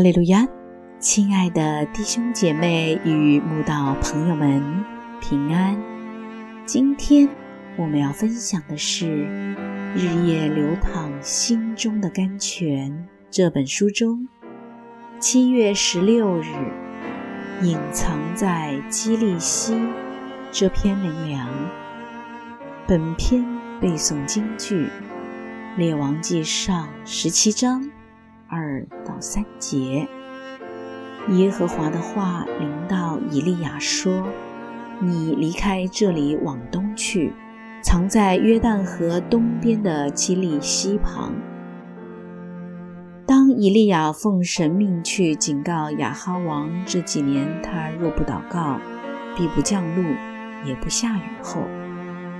哈利路亚，亲爱的弟兄姐妹与慕道朋友们，平安。今天我们要分享的是《日夜流淌心中的甘泉》这本书中七月十六日隐藏在基利希这篇灵粮。本篇背诵京剧《列王记上》十七章。二到三节，耶和华的话临到以利亚说：“你离开这里，往东去，藏在约旦河东边的基利溪旁。”当以利亚奉神命去警告亚哈王，这几年他若不祷告，必不降露，也不下雨后，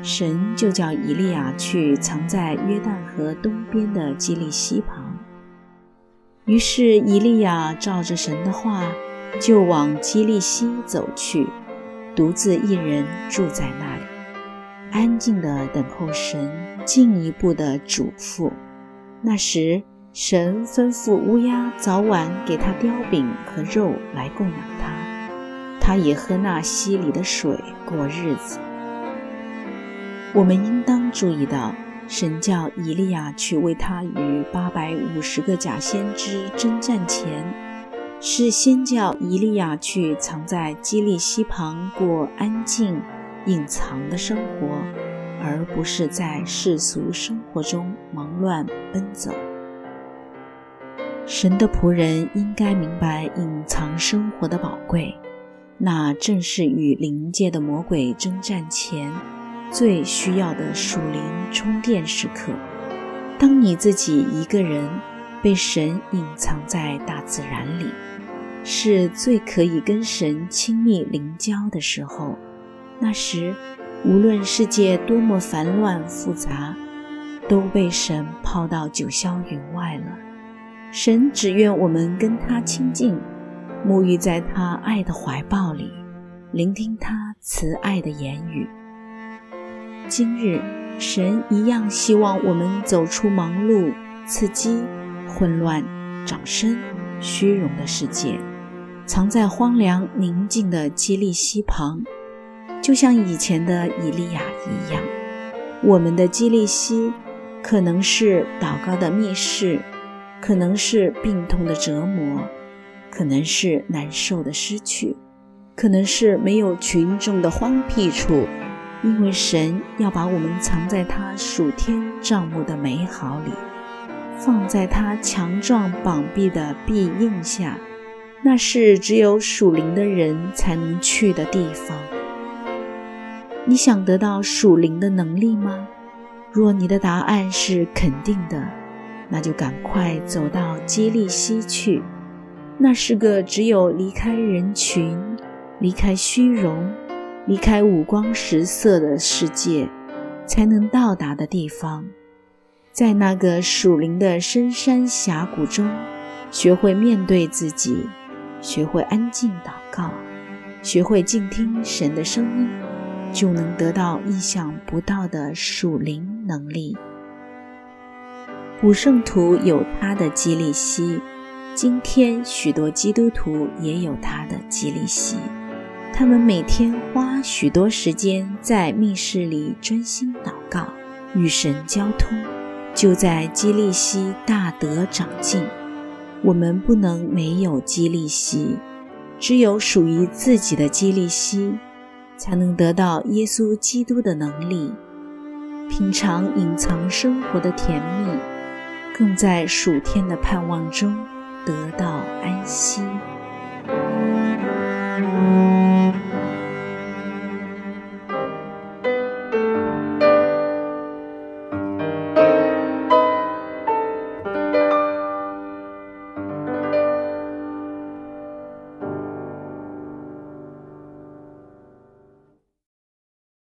神就叫以利亚去藏在约旦河东边的基利溪旁。于是，以利亚照着神的话，就往基利西走去，独自一人住在那里，安静地等候神进一步的嘱咐。那时，神吩咐乌鸦早晚给他叼饼和肉来供养他，他也喝那溪里的水过日子。我们应当注意到。神叫以利亚去为他与八百五十个假先知征战前，是先叫以利亚去藏在基利溪旁过安静、隐藏的生活，而不是在世俗生活中忙乱奔走。神的仆人应该明白隐藏生活的宝贵，那正是与灵界的魔鬼征战前。最需要的属灵充电时刻，当你自己一个人被神隐藏在大自然里，是最可以跟神亲密灵交的时候。那时，无论世界多么烦乱复杂，都被神抛到九霄云外了。神只愿我们跟他亲近，沐浴在他爱的怀抱里，聆听他慈爱的言语。今日，神一样希望我们走出忙碌、刺激、混乱、掌声、虚荣的世界，藏在荒凉宁静的基利溪旁，就像以前的以利亚一样。我们的基利溪，可能是祷告的密室，可能是病痛的折磨，可能是难受的失去，可能是没有群众的荒僻处。因为神要把我们藏在他属天帐幕的美好里，放在他强壮膀臂的庇荫下，那是只有属灵的人才能去的地方。你想得到属灵的能力吗？若你的答案是肯定的，那就赶快走到基利西去。那是个只有离开人群、离开虚荣。离开五光十色的世界，才能到达的地方，在那个属灵的深山峡谷中，学会面对自己，学会安静祷告，学会静听神的声音，就能得到意想不到的属灵能力。古圣徒有他的激励西，今天许多基督徒也有他的激励西。他们每天花许多时间在密室里专心祷告，与神交通，就在基利西大德长进。我们不能没有基利西，只有属于自己的基利西，才能得到耶稣基督的能力，品尝隐藏生活的甜蜜，更在属天的盼望中得到安息。